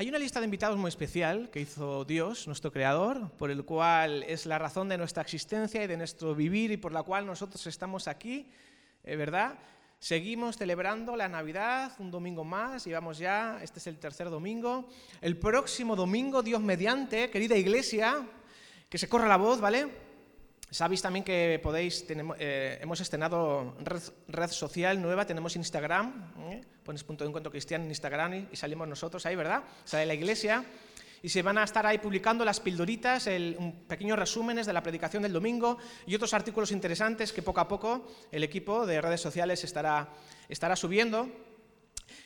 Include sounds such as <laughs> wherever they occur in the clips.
Hay una lista de invitados muy especial que hizo Dios, nuestro Creador, por el cual es la razón de nuestra existencia y de nuestro vivir y por la cual nosotros estamos aquí, eh, ¿verdad? Seguimos celebrando la Navidad, un domingo más, llevamos ya, este es el tercer domingo. El próximo domingo, Dios mediante, querida iglesia, que se corra la voz, ¿vale? Sabéis también que podéis, tenemos, eh, hemos estrenado red, social nueva, tenemos Instagram, ¿eh? Pones punto de encuentro cristiano en Instagram y, salimos nosotros ahí, ¿verdad? Sale la iglesia y se van a estar ahí publicando las pildoritas, el, pequeños resúmenes de la predicación del domingo y otros artículos interesantes que poco a poco el equipo de redes sociales estará, estará subiendo.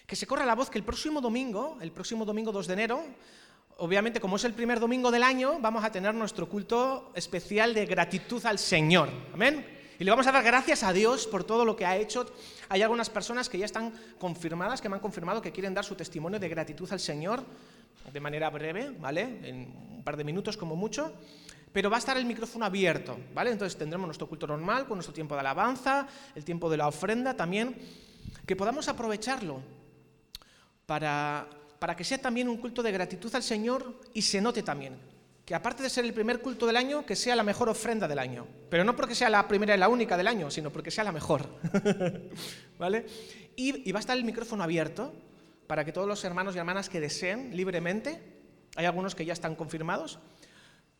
Que se corra la voz que el próximo domingo, el próximo domingo 2 de enero, obviamente, como es el primer domingo del año, vamos a tener nuestro culto especial de gratitud al Señor. Amén. Y le vamos a dar gracias a Dios por todo lo que ha hecho. Hay algunas personas que ya están confirmadas, que me han confirmado que quieren dar su testimonio de gratitud al Señor de manera breve, ¿vale? En un par de minutos como mucho. Pero va a estar el micrófono abierto, ¿vale? Entonces tendremos nuestro culto normal, con nuestro tiempo de alabanza, el tiempo de la ofrenda también, que podamos aprovecharlo para para que sea también un culto de gratitud al Señor y se note también que aparte de ser el primer culto del año, que sea la mejor ofrenda del año. Pero no porque sea la primera y la única del año, sino porque sea la mejor. <laughs> ¿Vale? Y, va a estar el micrófono abierto para que todos los hermanos y hermanas que deseen libremente, hay algunos que ya están confirmados,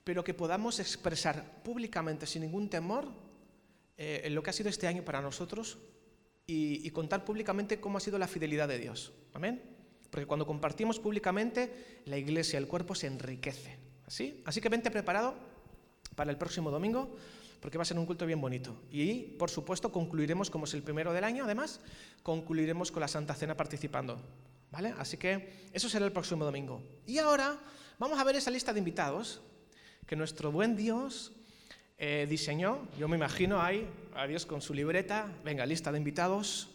pero que podamos expresar públicamente, sin ningún temor, eh, lo que ha sido este año para nosotros y, y contar públicamente cómo ha sido la fidelidad de Dios. Amén. Porque cuando compartimos públicamente, la iglesia, el cuerpo se enriquece. ¿Así? Así que vente preparado para el próximo domingo, porque va a ser un culto bien bonito. Y, por supuesto, concluiremos, como es el primero del año, además, concluiremos con la Santa Cena participando. ¿Vale? Así que eso será el próximo domingo. Y ahora vamos a ver esa lista de invitados que nuestro buen Dios eh, diseñó. Yo me imagino ahí a Dios con su libreta. Venga, lista de invitados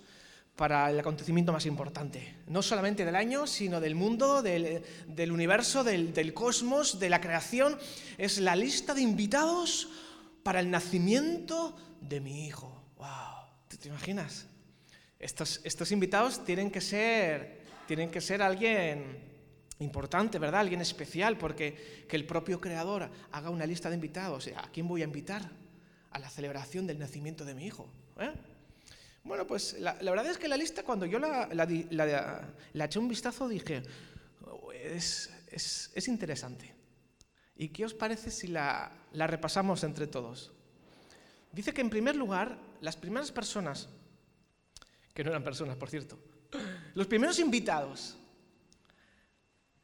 para el acontecimiento más importante, no solamente del año, sino del mundo, del, universo, del, cosmos, de la creación. Es la lista de invitados para el nacimiento de mi hijo. ¡Wow! ¿Te, imaginas? Estos, invitados tienen que, ser, tienen que ser alguien importante, ¿verdad? Alguien especial, porque que el propio creador haga una lista de invitados. ¿A quién voy a invitar? A la celebración del nacimiento de mi hijo. ¿eh? Bueno, pues la, verdad es que la lista, cuando yo la, la, eché un vistazo, dije, es, interesante. ¿Y qué os parece si la, repasamos entre todos? Dice que en primer lugar, las primeras personas, que no eran personas, por cierto, los primeros invitados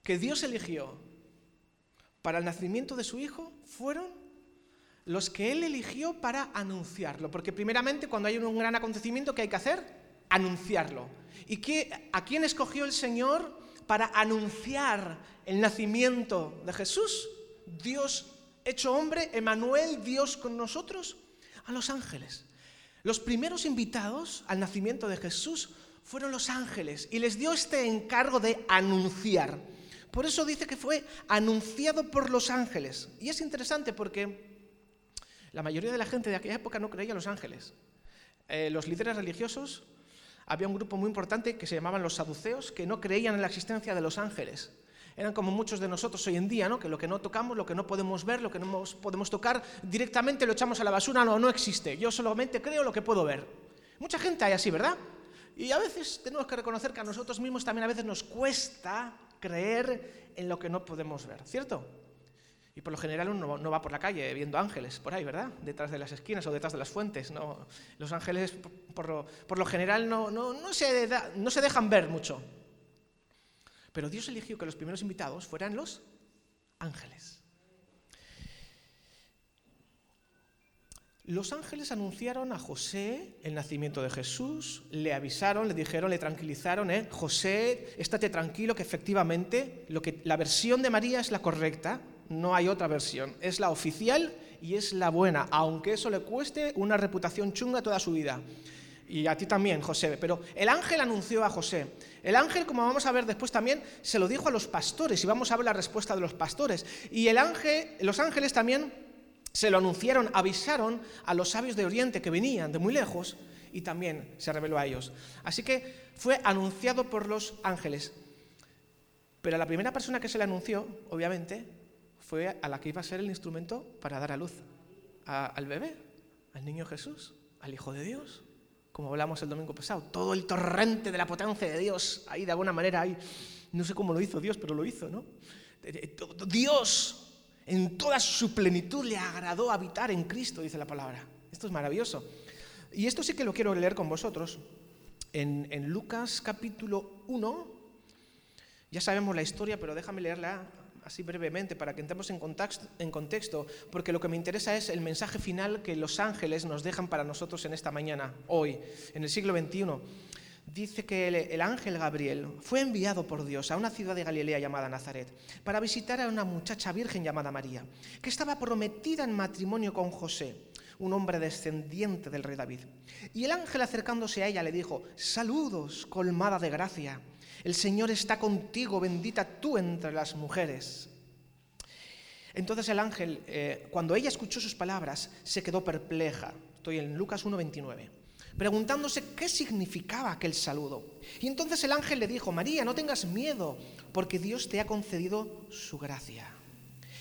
que Dios eligió para el nacimiento de su hijo fueron los que Él eligió para anunciarlo. Porque primeramente cuando hay un gran acontecimiento, ¿qué hay que hacer? Anunciarlo. ¿Y qué, a quién escogió el Señor para anunciar el nacimiento de Jesús? Dios hecho hombre, Emanuel, Dios con nosotros, a los ángeles. Los primeros invitados al nacimiento de Jesús fueron los ángeles y les dio este encargo de anunciar. Por eso dice que fue anunciado por los ángeles. Y es interesante porque la mayoría de la gente de aquella época no creía en los ángeles. Eh, los líderes religiosos, había un grupo muy importante que se llamaban los saduceos, que no creían en la existencia de los ángeles. Eran como muchos de nosotros hoy en día, ¿no? que lo que no tocamos, lo que no podemos ver, lo que no podemos tocar, directamente lo echamos a la basura, no, no existe. Yo solamente creo lo que puedo ver. Mucha gente hay así, ¿verdad? Y a veces tenemos que reconocer que a nosotros mismos también a veces nos cuesta creer en lo que no podemos ver, ¿cierto? Y por lo general uno no va por la calle viendo ángeles por ahí, ¿verdad? Detrás de las esquinas o detrás de las fuentes. No, los ángeles por lo, general no, no, se no se dejan ver mucho. Pero Dios eligió que los primeros invitados fueran los ángeles. Los ángeles anunciaron a José el nacimiento de Jesús, le avisaron, le dijeron, le tranquilizaron, ¿eh? José, estate tranquilo que efectivamente lo que, la versión de María es la correcta, no hay otra versión. Es la oficial y es la buena, aunque eso le cueste una reputación chunga toda su vida. Y a ti también, José. Pero el ángel anunció a José. El ángel, como vamos a ver después también, se lo dijo a los pastores y vamos a ver la respuesta de los pastores. Y el ángel, los ángeles también se lo anunciaron, avisaron a los sabios de Oriente que venían de muy lejos y también se reveló a ellos. Así que fue anunciado por los ángeles. Pero la primera persona que se le anunció, obviamente, fue a la que iba a ser el instrumento para dar a luz al bebé, al niño Jesús, al Hijo de Dios, como hablamos el domingo pasado. Todo el torrente de la potencia de Dios, ahí de alguna manera, ahí, no sé cómo lo hizo Dios, pero lo hizo, ¿no? Dios en toda su plenitud le agradó habitar en Cristo, dice la palabra. Esto es maravilloso. Y esto sí que lo quiero leer con vosotros. En, en Lucas capítulo 1, ya sabemos la historia, pero déjame leerla así brevemente para que entremos en contexto, porque lo que me interesa es el mensaje final que los ángeles nos dejan para nosotros en esta mañana, hoy, en el siglo XXI. Dice que el, ángel Gabriel fue enviado por Dios a una ciudad de Galilea llamada Nazaret para visitar a una muchacha virgen llamada María, que estaba prometida en matrimonio con José, un hombre descendiente del rey David. Y el ángel acercándose a ella le dijo, saludos, colmada de gracia el Señor está contigo, bendita tú entre las mujeres. Entonces el ángel, eh, cuando ella escuchó sus palabras, se quedó perpleja. Estoy en Lucas 1.29 preguntándose qué significaba aquel saludo. Y entonces el ángel le dijo, María, no tengas miedo, porque Dios te ha concedido su gracia.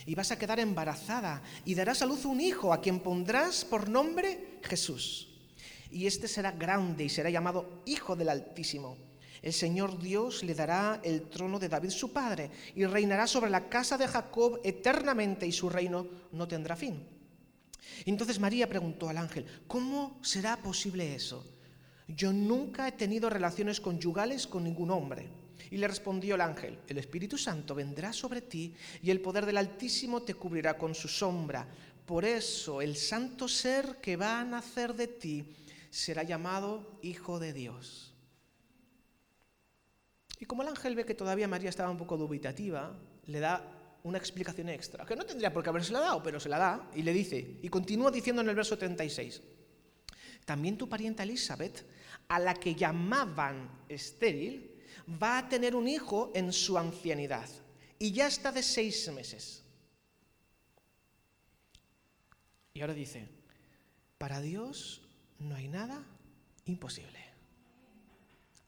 Y vas a quedar embarazada y darás a luz un hijo a quien pondrás por nombre Jesús. Y este será grande y será llamado Hijo del Altísimo el Señor Dios le dará el trono de David su padre y reinará sobre la casa de Jacob eternamente y su reino no tendrá fin. Entonces María preguntó al ángel, ¿cómo será posible eso? Yo nunca he tenido relaciones conyugales con ningún hombre. Y le respondió el ángel, el Espíritu Santo vendrá sobre ti y el poder del Altísimo te cubrirá con su sombra. Por eso el santo ser que va a nacer de ti será llamado Hijo de Dios. Y como el ángel ve que todavía María estaba un poco dubitativa, le da una explicación extra, que no tendría por qué haberse la dado, pero se la da y le dice, y continúa diciendo en el verso 36, también tu parienta Elizabeth, a la que llamaban estéril, va a tener un hijo en su ancianidad y ya está de seis meses. Y ahora dice, para Dios no hay nada imposible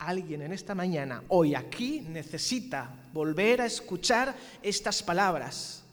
alguien en esta mañana, hoy aquí, necesita volver a escuchar estas palabras.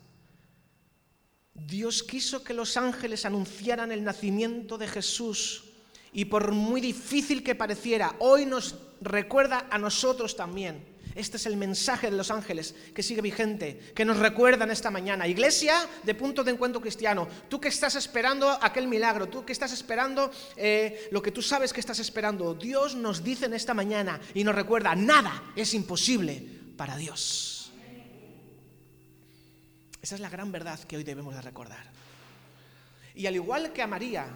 Dios quiso que los ángeles anunciaran el nacimiento de Jesús y por muy difícil que pareciera, hoy nos recuerda a nosotros también este es el mensaje de los ángeles que sigue vigente, que nos recuerdan esta mañana. Iglesia de punto de encuentro cristiano, tú que estás esperando aquel milagro, tú que estás esperando eh, lo que tú sabes que estás esperando, Dios nos dice en esta mañana y nos recuerda, nada es imposible para Dios. Esa es la gran verdad que hoy debemos de recordar. Y al igual que a María,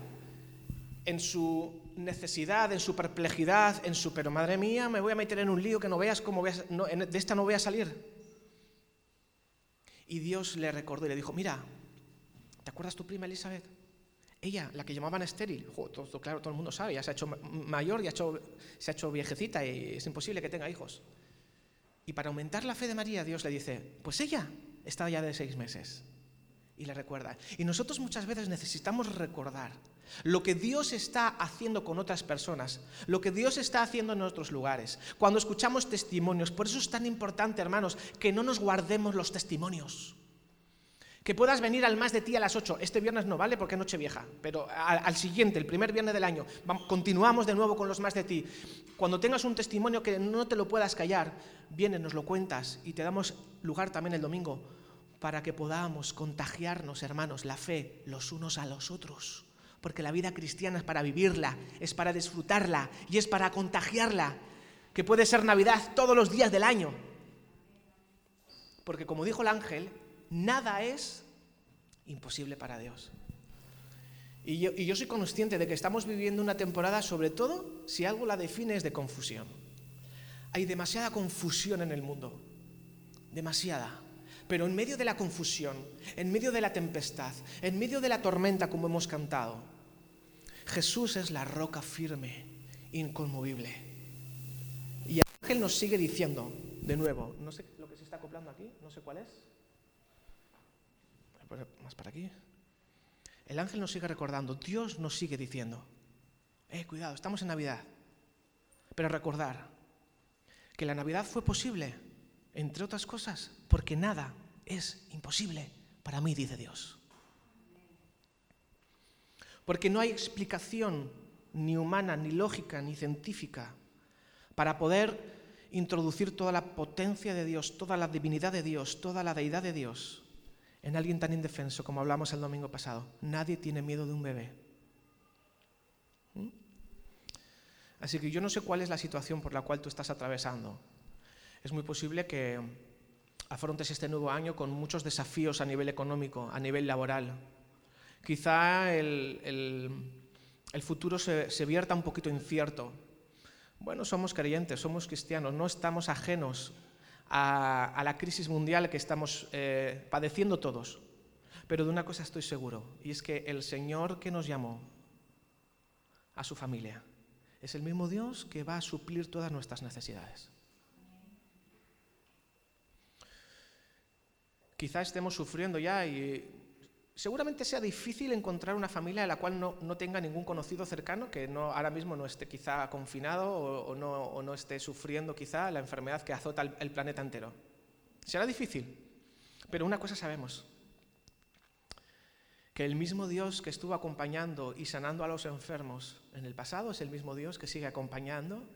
en su necesidad, en su perplejidad, en su, pero madre mía, me voy a meter en un lío que no veas cómo veas, de esta no voy a salir. Y Dios le recordó y le dijo, mira, ¿te acuerdas tu prima Elizabeth? Ella, la que llamaban estéril, claro, todo el mundo sabe, ya se ha hecho mayor, ya se ha hecho viejecita y es imposible que tenga hijos. Y para aumentar la fe de María, Dios le dice, pues ella está ya de seis meses. Y le recuerda. Y nosotros muchas veces necesitamos recordar lo que Dios está haciendo con otras personas, lo que Dios está haciendo en otros lugares. Cuando escuchamos testimonios, por eso es tan importante, hermanos, que no nos guardemos los testimonios. Que puedas venir al más de ti a las 8. Este viernes no vale porque es noche vieja, pero al, siguiente, el primer viernes del año, continuamos de nuevo con los más de ti. Cuando tengas un testimonio que no te lo puedas callar, vienes, nos lo cuentas y te damos lugar también el domingo para que podamos contagiarnos, hermanos, la fe los unos a los otros porque la vida cristiana es para vivirla, es para disfrutarla y es para contagiarla, que puede ser Navidad todos los días del año. Porque como dijo el ángel, nada es imposible para Dios. Y yo, soy consciente de que estamos viviendo una temporada, sobre todo si algo la define, es de confusión. Hay demasiada confusión en el mundo, demasiada. Pero en medio de la confusión, en medio de la tempestad, en medio de la tormenta, como hemos cantado, Jesús es la roca firme, inconmovible. Y el ángel nos sigue diciendo, de nuevo, no sé lo que se está acoplando aquí, no sé cuál es. Más para aquí. El ángel nos sigue recordando, Dios nos sigue diciendo, eh, cuidado, estamos en Navidad. Pero recordar que la Navidad fue posible Entre otras cosas, porque nada es imposible para mí, dice Dios. Porque no hay explicación ni humana, ni lógica, ni científica para poder introducir toda la potencia de Dios, toda la divinidad de Dios, toda la deidad de Dios en alguien tan indefenso como hablamos el domingo pasado. Nadie tiene miedo de un bebé. ¿Mm? Así que yo no sé cuál es la situación por la cual tú estás atravesando. Es muy posible que afrontes este nuevo año con muchos desafíos a nivel económico, a nivel laboral. Quizá el, futuro se, vierta un poquito incierto. Bueno, somos creyentes, somos cristianos, no estamos ajenos a, la crisis mundial que estamos eh, padeciendo todos. Pero de una cosa estoy seguro, y es que el Señor que nos llamó a su familia es el mismo Dios que va a suplir todas nuestras necesidades. Quizá estemos sufriendo ya y seguramente sea difícil encontrar una familia en la cual no, tenga ningún conocido cercano, que no, ahora mismo no esté quizá confinado o, no, esté sufriendo quizá la enfermedad que azota el, planeta entero. Será difícil, pero una cosa sabemos, que el mismo Dios que estuvo acompañando y sanando a los enfermos en el pasado es el mismo Dios que sigue acompañando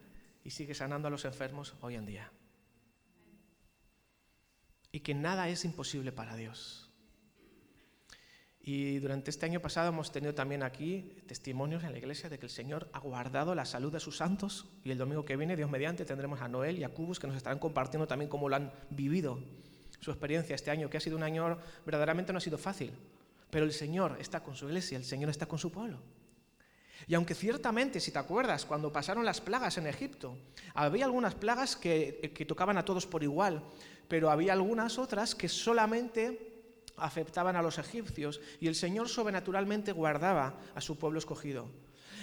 y sigue sanando a los enfermos hoy en día. Y que nada es imposible para Dios. Y durante este año pasado hemos tenido también aquí testimonios en la iglesia de que el Señor ha guardado la salud de sus santos y el domingo que viene, Dios mediante, tendremos a Noel y a Cubus que nos estarán compartiendo también cómo lo han vivido, su experiencia este año, que ha sido un año verdaderamente no ha sido fácil, pero el Señor está con su iglesia, el Señor está con su pueblo. Y aunque ciertamente, si te acuerdas, cuando pasaron las plagas en Egipto, había algunas plagas que, que tocaban a todos por igual, pero había algunas otras que solamente aceptaban a los egipcios y el Señor sobrenaturalmente guardaba a su pueblo escogido.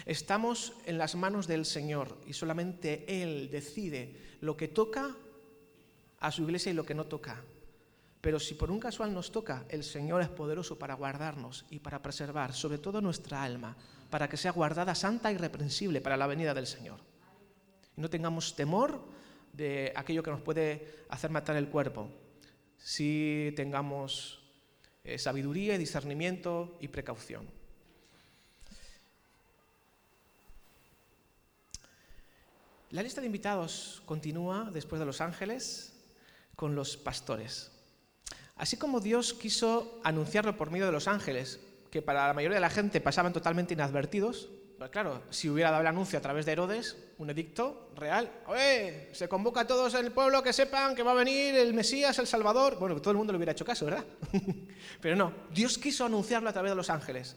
Estamos en las manos del Señor y solamente Él decide lo que toca a su iglesia y lo que no toca. Pero si por un casual nos toca, el Señor es poderoso para guardarnos y para preservar, sobre todo nuestra alma, para que sea guardada santa y irreprensible para la venida del Señor. Y no tengamos temor de aquello que nos puede hacer matar el cuerpo. Si tengamos eh, sabiduría, discernimiento y precaución. La lista de invitados continúa después de los ángeles con los pastores. Así como Dios quiso anunciarlo por medio de los ángeles, que para la mayoría de la gente pasaban totalmente inadvertidos, pues claro, si hubiera dado el anuncio a través de Herodes, un edicto real, oye, se convoca a todos en el pueblo que sepan que va a venir el Mesías, el Salvador. Bueno, todo el mundo le hubiera hecho caso, ¿verdad? <laughs> Pero no, Dios quiso anunciarlo a través de los ángeles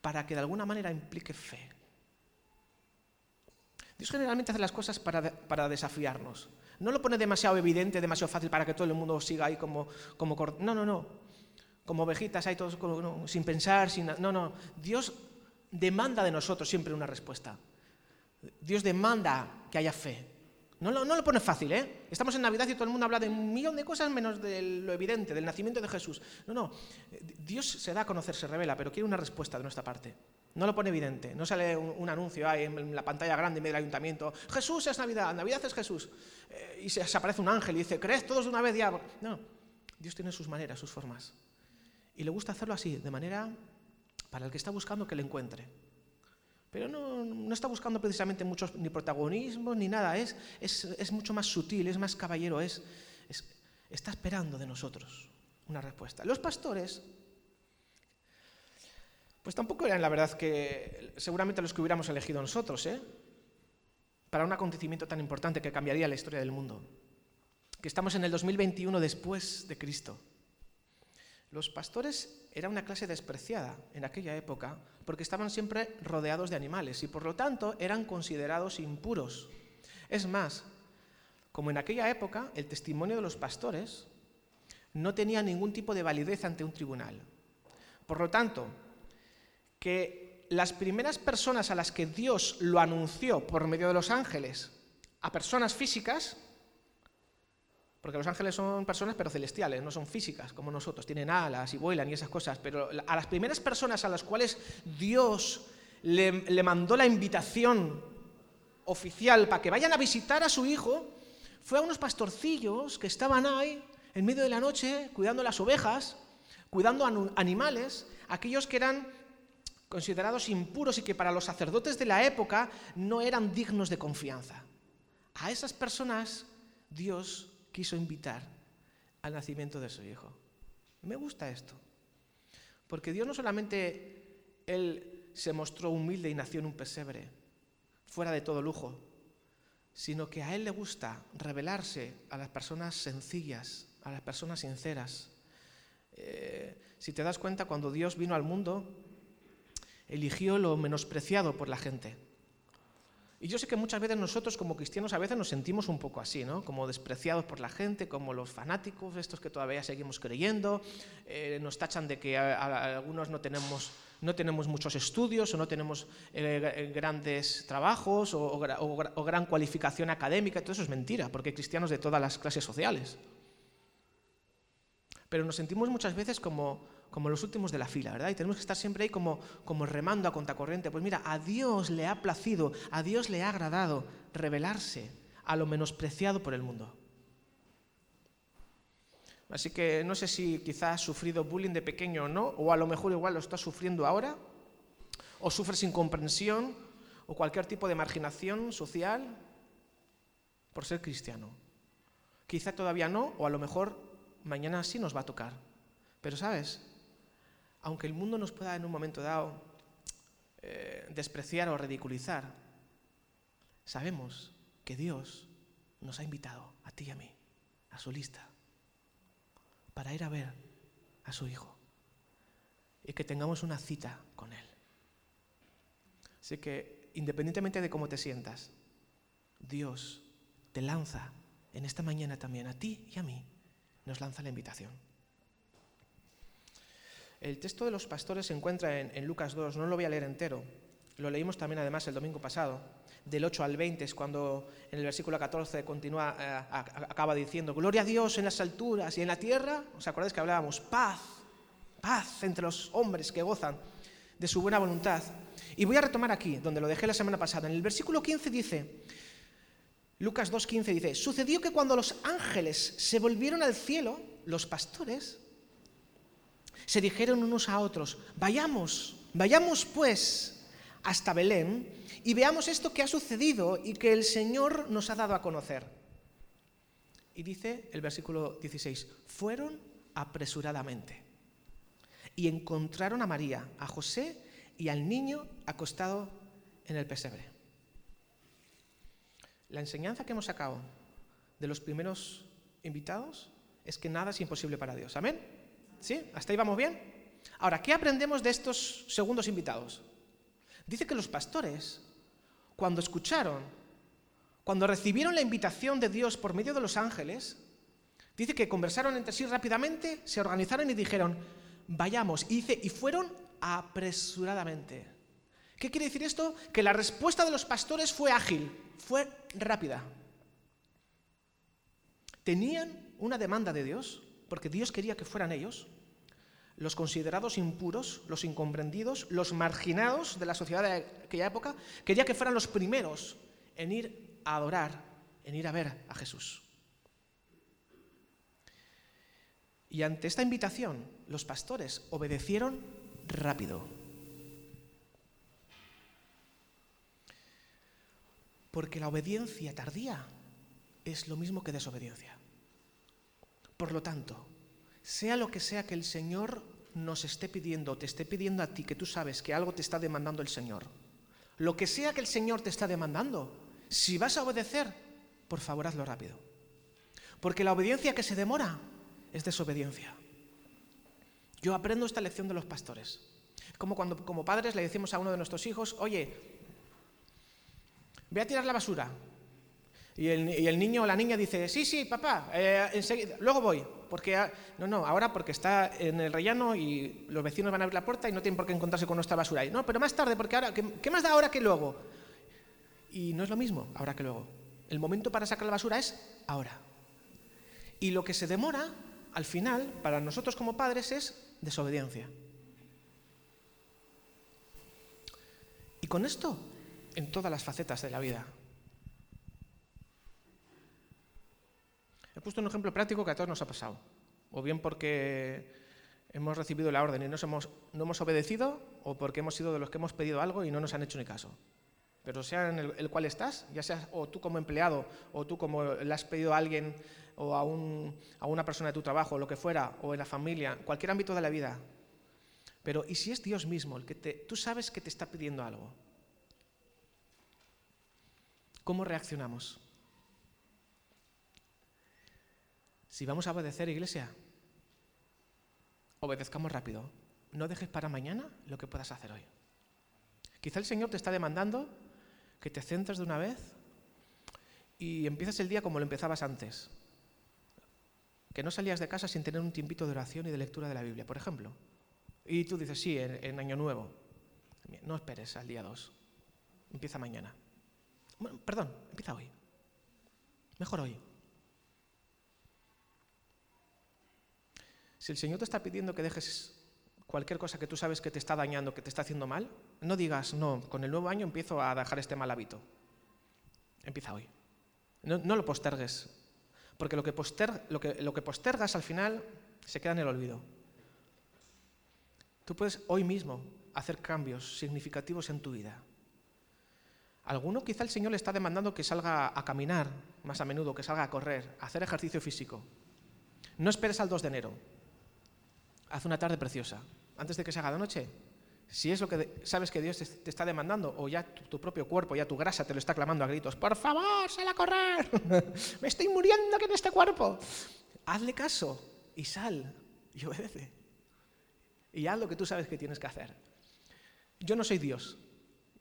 para que de alguna manera implique fe. Dios generalmente hace las cosas para, para desafiarnos. No lo pone demasiado evidente, demasiado fácil para que todo el mundo siga ahí como... como no, no, no. Como ovejitas ahí todos sin pensar, sin... No, no. Dios demanda de nosotros siempre una respuesta. Dios demanda que haya fe. No lo, pone fácil, ¿eh? Estamos en Navidad y todo el mundo habla de un millón de cosas menos de lo evidente, del nacimiento de Jesús. No, no. Dios se da a conocer, se revela, pero quiere una respuesta de nuestra parte. No lo pone evidente. No sale un, anuncio ahí en la pantalla grande en medio del ayuntamiento. Jesús es Navidad, Navidad es Jesús. Eh, y se, se, aparece un ángel y dice, ¿crees todos de una vez ya? No. Dios tiene sus maneras, sus formas. Y le gusta hacerlo así, de manera para el que está buscando que le encuentre. Pero no, está buscando precisamente muchos ni protagonismo ni nada, es, es, mucho más sutil, es más caballero, es, está esperando de nosotros una respuesta. Los pastores, pues tampoco eran la verdad que seguramente los que hubiéramos elegido nosotros, ¿eh? para un acontecimiento tan importante que cambiaría la historia del mundo. Que estamos en el 2021 después de Cristo. Los pastores era una clase despreciada en aquella época porque estaban siempre rodeados de animales y por lo tanto eran considerados impuros. Es más, como en aquella época el testimonio de los pastores no tenía ningún tipo de validez ante un tribunal. Por lo tanto, que las primeras personas a las que Dios lo anunció por medio de los ángeles a personas físicas porque los ángeles son personas pero celestiales, no son físicas como nosotros, tienen alas y vuelan y esas cosas, pero a las primeras personas a las cuales Dios le, mandó la invitación oficial para que vayan a visitar a su hijo, fue a unos pastorcillos que estaban ahí en medio de la noche cuidando las ovejas, cuidando animales, aquellos que eran considerados impuros y que para los sacerdotes de la época no eran dignos de confianza. A esas personas Dios quiso invitar al nacimiento de su hijo. Me gusta esto, porque Dios no solamente Él se mostró humilde y nació en un pesebre, fuera de todo lujo, sino que a Él le gusta revelarse a las personas sencillas, a las personas sinceras. Eh, si te das cuenta, cuando Dios vino al mundo, eligió lo menospreciado por la gente. Y yo sé que muchas veces nosotros como cristianos a veces nos sentimos un poco así, ¿no? Como despreciados por la gente, como los fanáticos, estos que todavía seguimos creyendo, eh, nos tachan de que algunos no tenemos, no tenemos muchos estudios o no tenemos eh, grandes trabajos o, o gran cualificación académica, todo eso es mentira, porque hay cristianos de todas las clases sociales. Pero nos sentimos muchas veces como, como los últimos de la fila, ¿verdad? Y tenemos que estar siempre ahí como, como remando a contracorriente. Pues mira, a Dios le ha placido, a Dios le ha agradado revelarse a lo menospreciado por el mundo. Así que no sé si quizás has sufrido bullying de pequeño o no, o a lo mejor igual lo estás sufriendo ahora, o sufres incomprensión o cualquier tipo de marginación social por ser cristiano. Quizá todavía no, o a lo mejor mañana sí nos va a tocar. Pero sabes, aunque el mundo nos pueda en un momento dado eh, despreciar o ridiculizar, sabemos que Dios nos ha invitado, a ti y a mí, a su lista, para ir a ver a su Hijo y que tengamos una cita con Él. Así que, independientemente de cómo te sientas, Dios te lanza en esta mañana también a ti y a mí, nos lanza la invitación. El texto de los pastores se encuentra en, Lucas 2, no lo voy a leer entero, lo leímos también además el domingo pasado, del 8 al 20 es cuando en el versículo 14 continúa, eh, acaba diciendo, gloria a Dios en las alturas y en la tierra, ¿os acordáis que hablábamos? Paz, paz entre los hombres que gozan de su buena voluntad. Y voy a retomar aquí, donde lo dejé la semana pasada. En el versículo 15 dice, Lucas 2.15 dice, sucedió que cuando los ángeles se volvieron al cielo, los pastores se dijeron unos a otros, vayamos, vayamos pues hasta Belén y veamos esto que ha sucedido y que el Señor nos ha dado a conocer. Y dice el versículo 16, fueron apresuradamente y encontraron a María, a José y al niño acostado en el pesebre. La enseñanza que hemos sacado de los primeros invitados es que nada es imposible para Dios. Amén. ¿Sí? ¿Hasta ahí vamos bien? Ahora, ¿qué aprendemos de estos segundos invitados? Dice que los pastores, cuando escucharon, cuando recibieron la invitación de Dios por medio de los ángeles, dice que conversaron entre sí rápidamente, se organizaron y dijeron, vayamos. Y dice, y fueron apresuradamente. ¿Qué quiere decir esto? Que la respuesta de los pastores fue ágil, fue rápida. Tenían una demanda de Dios, porque Dios quería que fueran ellos, los considerados impuros, los incomprendidos, los marginados de la sociedad de aquella época, quería que fueran los primeros en ir a adorar, en ir a ver a Jesús. Y ante esta invitación, los pastores obedecieron rápido. Porque la obediencia tardía es lo mismo que desobediencia. Por lo tanto, sea lo que sea que el Señor nos esté pidiendo, te esté pidiendo a ti, que tú sabes que algo te está demandando el Señor, lo que sea que el Señor te está demandando, si vas a obedecer, por favor hazlo rápido. Porque la obediencia que se demora es desobediencia. Yo aprendo esta lección de los pastores. Como cuando como padres le decimos a uno de nuestros hijos, oye, ve a tirar la basura. Y el, niño o la niña dice, sí, sí, papá, eh, luego voy. Porque, no, no, ahora porque está en el rellano y los vecinos van a abrir la puerta y no tienen por qué encontrarse con nuestra basura ahí. No, pero más tarde, porque ahora, ¿qué, más da ahora que luego? Y no es lo mismo ahora que luego. El momento para sacar la basura es ahora. Y lo que se demora, al final, para nosotros como padres, es desobediencia. Y con esto, en todas las facetas de la vida. Puesto un ejemplo práctico que a todos nos ha pasado. O bien porque hemos recibido la orden y no hemos, no hemos obedecido, o porque hemos sido de los que hemos pedido algo y no nos han hecho ni caso. Pero sea en el, cual estás, ya seas o tú como empleado, o tú como le has pedido a alguien, o a, a una persona de tu trabajo, o lo que fuera, o en la familia, cualquier ámbito de la vida. Pero ¿y si es Dios mismo el que te, tú sabes que te está pidiendo algo? ¿Cómo reaccionamos? Si vamos a obedecer, iglesia, obedezcamos rápido. No dejes para mañana lo que puedas hacer hoy. Quizá el Señor te está demandando que te centres de una vez y empieces el día como lo empezabas antes. Que no salías de casa sin tener un tiempito de oración y de lectura de la Biblia, por ejemplo. Y tú dices, sí, en, Año Nuevo. No esperes al día 2. Empieza mañana. Perdón, empieza hoy. Mejor hoy. Si el Señor te está pidiendo que dejes cualquier cosa que tú sabes que te está dañando, que te está haciendo mal, no digas, no, con el nuevo año empiezo a dejar este mal hábito. Empieza hoy. No, lo postergues, porque lo que, lo, que, postergas al final se queda en el olvido. Tú puedes hoy mismo hacer cambios significativos en tu vida. Alguno quizá el Señor le está demandando que salga a caminar más a menudo, que salga a correr, a hacer ejercicio físico. No esperes al 2 de enero. Haz una tarde preciosa. Antes de que se haga de noche, si es lo que sabes que Dios te, está demandando, o ya tu, propio cuerpo, ya tu grasa te lo está clamando a gritos, por favor, sal a correr, <laughs> me estoy muriendo aquí en este cuerpo. Hazle caso y sal y obedece y haz lo que tú sabes que tienes que hacer. Yo no soy Dios,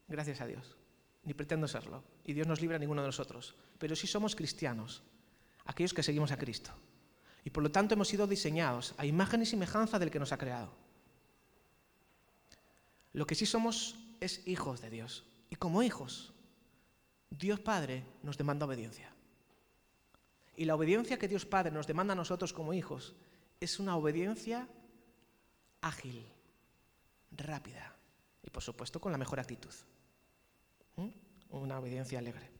gracias a Dios, ni pretendo serlo, y Dios nos libra a ninguno de nosotros, pero sí somos cristianos, aquellos que seguimos a Cristo. Y por lo tanto hemos sido diseñados a imagen y semejanza del que nos ha creado. Lo que sí somos es hijos de Dios. Y como hijos, Dios Padre nos demanda obediencia. Y la obediencia que Dios Padre nos demanda a nosotros como hijos es una obediencia ágil, rápida y por supuesto con la mejor actitud. ¿Mm? Una obediencia alegre.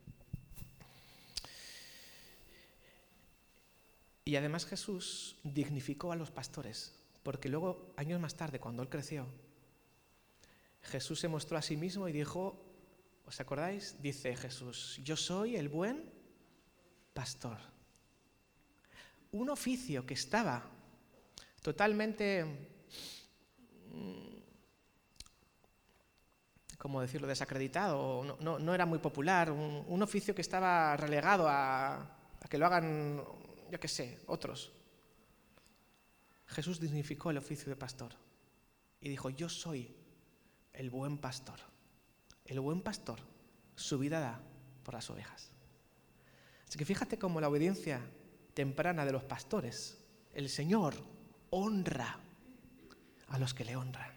Y además Jesús dignificó a los pastores, porque luego, años más tarde, cuando él creció, Jesús se mostró a sí mismo y dijo, ¿os acordáis? Dice Jesús, yo soy el buen pastor. Un oficio que estaba totalmente Mm, ¿cómo decirlo?, desacreditado, no, era muy popular, un, oficio que estaba relegado a que lo hagan, yo qué sé, otros. Jesús dignificó el oficio de pastor y dijo, yo soy el buen pastor. El buen pastor su vida da por las ovejas. Así que fíjate cómo la obediencia temprana de los pastores, el Señor honra a los que le honran.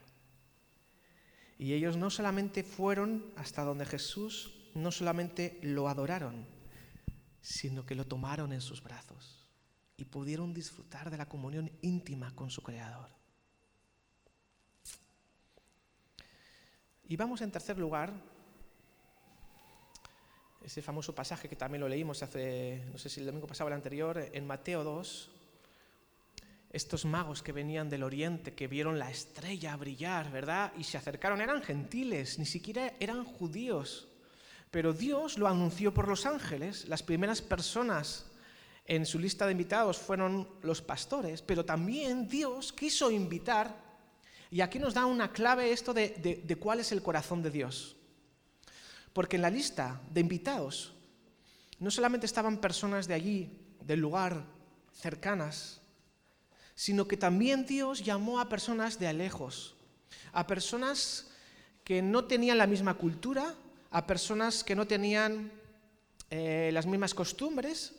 Y ellos no solamente fueron hasta donde Jesús, no solamente lo adoraron, sino que lo tomaron en sus brazos y pudieron disfrutar de la comunión íntima con su Creador. Y vamos en tercer lugar, ese famoso pasaje que también lo leímos hace, no sé si el domingo pasado o el anterior, en Mateo 2, estos magos que venían del oriente, que vieron la estrella brillar, ¿verdad? Y se acercaron, eran gentiles, ni siquiera eran judíos. Pero Dios lo anunció por los ángeles. Las primeras personas en su lista de invitados fueron los pastores, pero también Dios quiso invitar, y aquí nos da una clave esto de, de cuál es el corazón de Dios. Porque en la lista de invitados no solamente estaban personas de allí, del lugar, cercanas, sino que también Dios llamó a personas de alejos, a personas que no tenían la misma cultura, a personas que no tenían eh, las mismas costumbres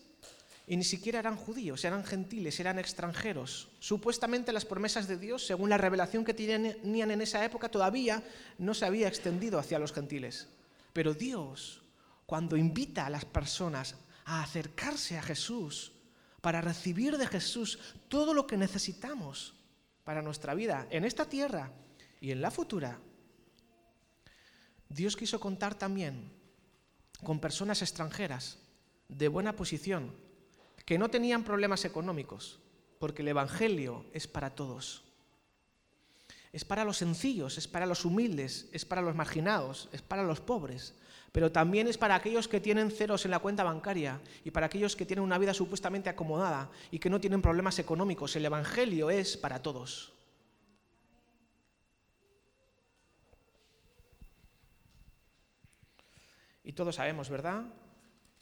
y ni siquiera eran judíos, eran gentiles, eran extranjeros. Supuestamente las promesas de Dios, según la revelación que tenían en esa época, todavía no se había extendido hacia los gentiles. Pero Dios, cuando invita a las personas a acercarse a Jesús, para recibir de Jesús todo lo que necesitamos para nuestra vida en esta tierra y en la futura, Dios quiso contar también con personas extranjeras de buena posición que no tenían problemas económicos, porque el Evangelio es para todos. Es para los sencillos, es para los humildes, es para los marginados, es para los pobres, pero también es para aquellos que tienen ceros en la cuenta bancaria y para aquellos que tienen una vida supuestamente acomodada y que no tienen problemas económicos. El Evangelio es para todos. Y todos sabemos, ¿verdad?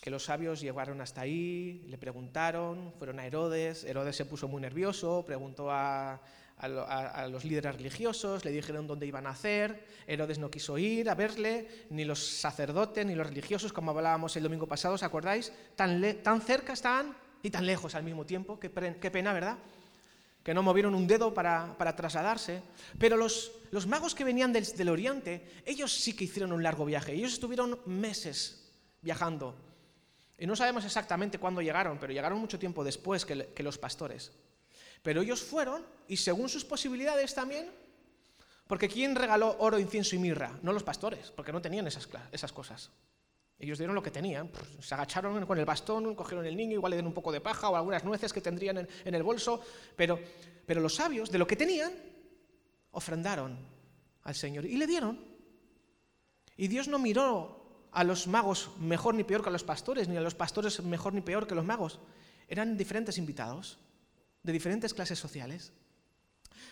Que los sabios llegaron hasta ahí, le preguntaron, fueron a Herodes, Herodes se puso muy nervioso, preguntó a, a, los líderes religiosos, le dijeron dónde iban a hacer, Herodes no quiso ir a verle, ni los sacerdotes, ni los religiosos, como hablábamos el domingo pasado, ¿os acordáis? Tan, tan cerca estaban y tan lejos al mismo tiempo, qué, pena, ¿verdad? Que no movieron un dedo para, trasladarse. Pero los, los, magos que venían del, del oriente, ellos sí que hicieron un largo viaje, ellos estuvieron meses viajando. Y no sabemos exactamente cuándo llegaron, pero llegaron mucho tiempo después que, los pastores. Pero ellos fueron y según sus posibilidades también, porque ¿quién regaló oro, incienso y mirra? No los pastores, porque no tenían esas, esas cosas. Ellos dieron lo que tenían, se agacharon con el bastón, cogieron el niño, igual le dieron un poco de paja o algunas nueces que tendrían en, en el bolso, pero, pero los sabios, de lo que tenían, ofrendaron al Señor y le dieron. Y Dios no miró a los magos mejor ni peor que a los pastores, ni a los pastores mejor ni peor que los magos. Eran diferentes invitados de diferentes clases sociales.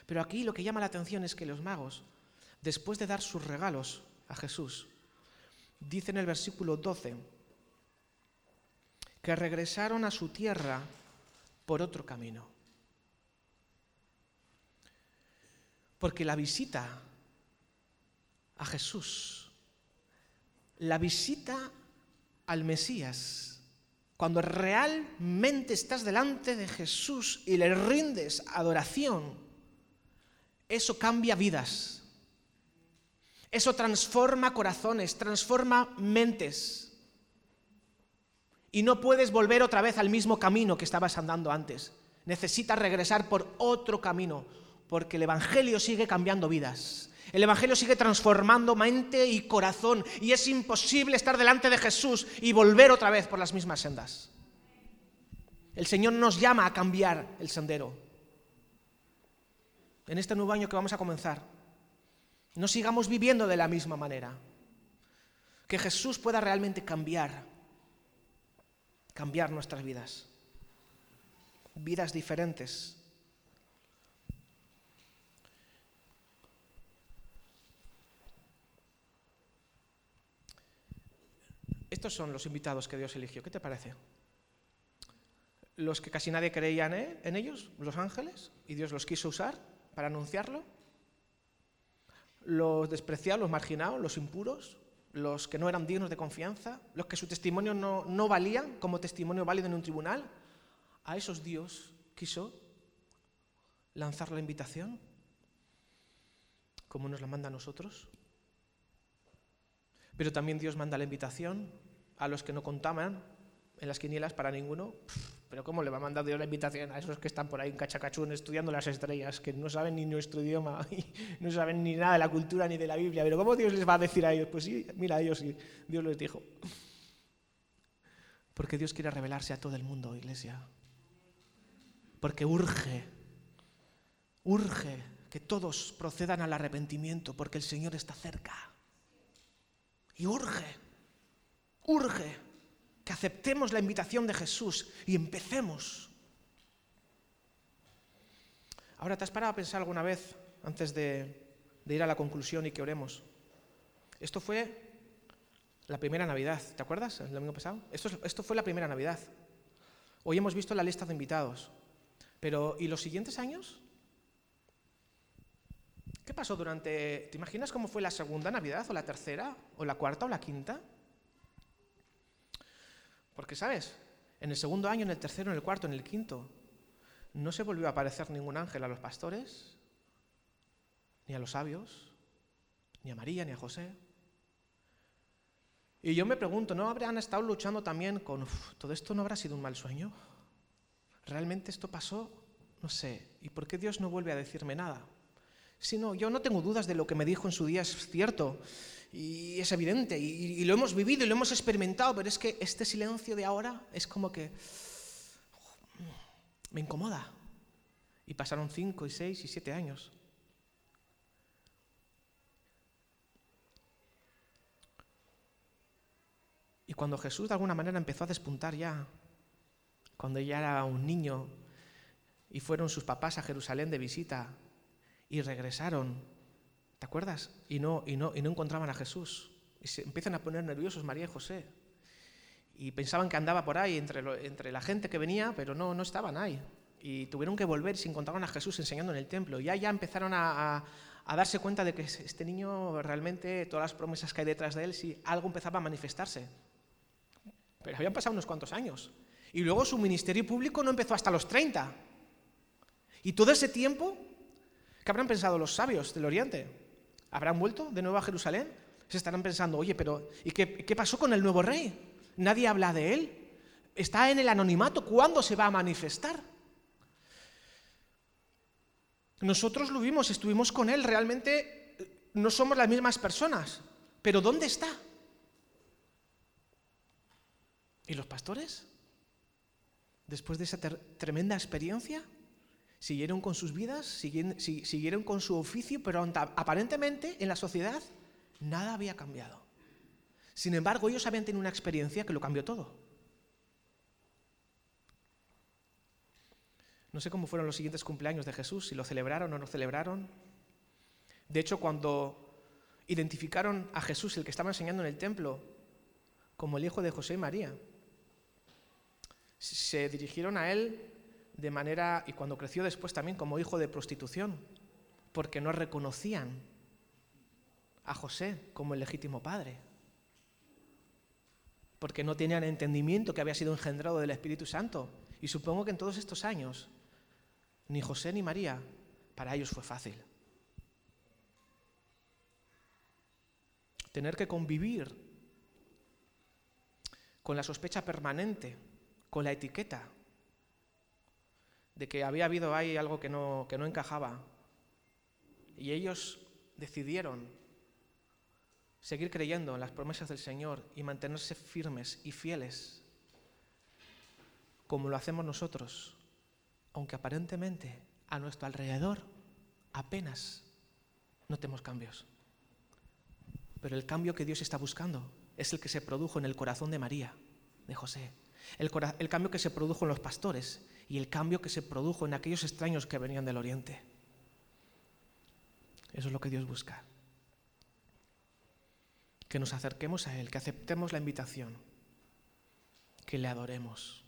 Pero aquí lo que llama la atención es que los magos, después de dar sus regalos a Jesús, dicen en el versículo 12 que regresaron a su tierra por otro camino. Porque la visita a Jesús, la visita al Mesías, cuando realmente estás delante de Jesús y le rindes adoración, eso cambia vidas. Eso transforma corazones, transforma mentes. Y no puedes volver otra vez al mismo camino que estabas andando antes. Necesitas regresar por otro camino, porque el Evangelio sigue cambiando vidas. El Evangelio sigue transformando mente y corazón y es imposible estar delante de Jesús y volver otra vez por las mismas sendas. El Señor nos llama a cambiar el sendero. En este nuevo año que vamos a comenzar, no sigamos viviendo de la misma manera. Que Jesús pueda realmente cambiar, cambiar nuestras vidas. Vidas diferentes Estos son los invitados que Dios eligió. ¿Qué te parece? Los que casi nadie creía en ellos, los ángeles, y Dios los quiso usar para anunciarlo. Los despreciados, los marginados, los impuros, los que no eran dignos de confianza, los que su testimonio no, no valía como testimonio válido en un tribunal. A esos Dios quiso lanzar la invitación, como nos la manda a nosotros. Pero también Dios manda la invitación a los que no contaban en las quinielas para ninguno. Pero ¿cómo le va a mandar Dios la invitación a esos que están por ahí en Cachacachún estudiando las estrellas, que no saben ni nuestro idioma, <laughs> y no saben ni nada de la cultura ni de la Biblia? Pero ¿cómo Dios les va a decir a ellos? Pues sí, mira, a ellos sí, Dios les dijo. <laughs> Porque Dios quiere revelarse a todo el mundo, iglesia. Porque urge, urge que todos procedan al arrepentimiento, porque el Señor está cerca. Y urge, urge que aceptemos la invitación de Jesús y empecemos. Ahora, ¿te has parado a pensar alguna vez, antes de, ir a la conclusión y que oremos? Esto fue la primera Navidad, ¿te acuerdas? El domingo pasado. Esto, esto fue la primera Navidad. Hoy hemos visto la lista de invitados. Pero, ¿y los siguientes años? ¿Qué pasó durante... ¿Te imaginas cómo fue la segunda Navidad o la tercera o la cuarta o la quinta? Porque, ¿sabes? En el segundo año, en el tercero, en el cuarto, en el quinto, no se volvió a aparecer ningún ángel a los pastores, ni a los sabios, ni a María, ni a José. Y yo me pregunto, ¿no habrían estado luchando también con, todo esto no habrá sido un mal sueño? ¿Realmente esto pasó? No sé. ¿Y por qué Dios no vuelve a decirme nada? Si no, yo no tengo dudas de lo que me dijo en su día, es cierto y es evidente y, lo hemos vivido y lo hemos experimentado, pero es que este silencio de ahora es como que, me incomoda. Y pasaron cinco y seis y siete años. Y cuando Jesús de alguna manera empezó a despuntar ya, cuando ya era un niño y fueron sus papás a Jerusalén de visita y regresaron, ¿te acuerdas? Y no, y no, y no encontraban a Jesús. Y se empiezan a poner nerviosos María y José. Y pensaban que andaba por ahí entre, la gente que venía, pero no, no estaban ahí. Y tuvieron que volver y se encontraron a Jesús enseñando en el templo. Y ya, ya empezaron a, a darse cuenta de que este niño realmente, todas las promesas que hay detrás de él, sí, algo empezaba a manifestarse. Pero habían pasado unos cuantos años. Y luego su ministerio público no empezó hasta los 30. Y todo ese tiempo, ¿qué habrán pensado los sabios del Oriente? ¿Habrán vuelto de nuevo a Jerusalén? Se estarán pensando, oye, pero ¿y qué, qué pasó con el nuevo rey? Nadie habla de él. Está en el anonimato. ¿Cuándo se va a manifestar? Nosotros lo vimos, estuvimos con él. Realmente no somos las mismas personas. Pero ¿dónde está? ¿Y los pastores? Después de esa tremenda experiencia, siguieron con sus vidas, siguieron, con su oficio, pero aparentemente en la sociedad nada había cambiado. Sin embargo, ellos habían tenido una experiencia que lo cambió todo. No sé cómo fueron los siguientes cumpleaños de Jesús, si lo celebraron o no celebraron. De hecho, cuando identificaron a Jesús, el que estaba enseñando en el templo, como el hijo de José y María, se dirigieron a él de manera, y cuando creció después también como hijo de prostitución, porque no reconocían a José como el legítimo padre, porque no tenían entendimiento que había sido engendrado del Espíritu Santo. Y supongo que en todos estos años, ni José ni María, para ellos fue fácil. Tener que convivir con la sospecha permanente con la etiqueta de que había habido ahí algo que no, que no encajaba. Y ellos decidieron seguir creyendo en las promesas del Señor y mantenerse firmes y fieles, como lo hacemos nosotros, aunque aparentemente a nuestro alrededor apenas notemos cambios. Pero el cambio que Dios está buscando es el que se produjo en el corazón de María, de José, el, cambio que se produjo en los pastores y el cambio que se produjo en aquellos extraños que venían del oriente. Eso es lo que Dios busca. Que nos acerquemos a Él, que aceptemos la invitación, que le adoremos.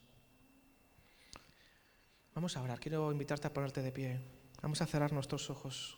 Vamos a orar, quiero invitarte a ponerte de pie. Vamos a cerrar nuestros ojos.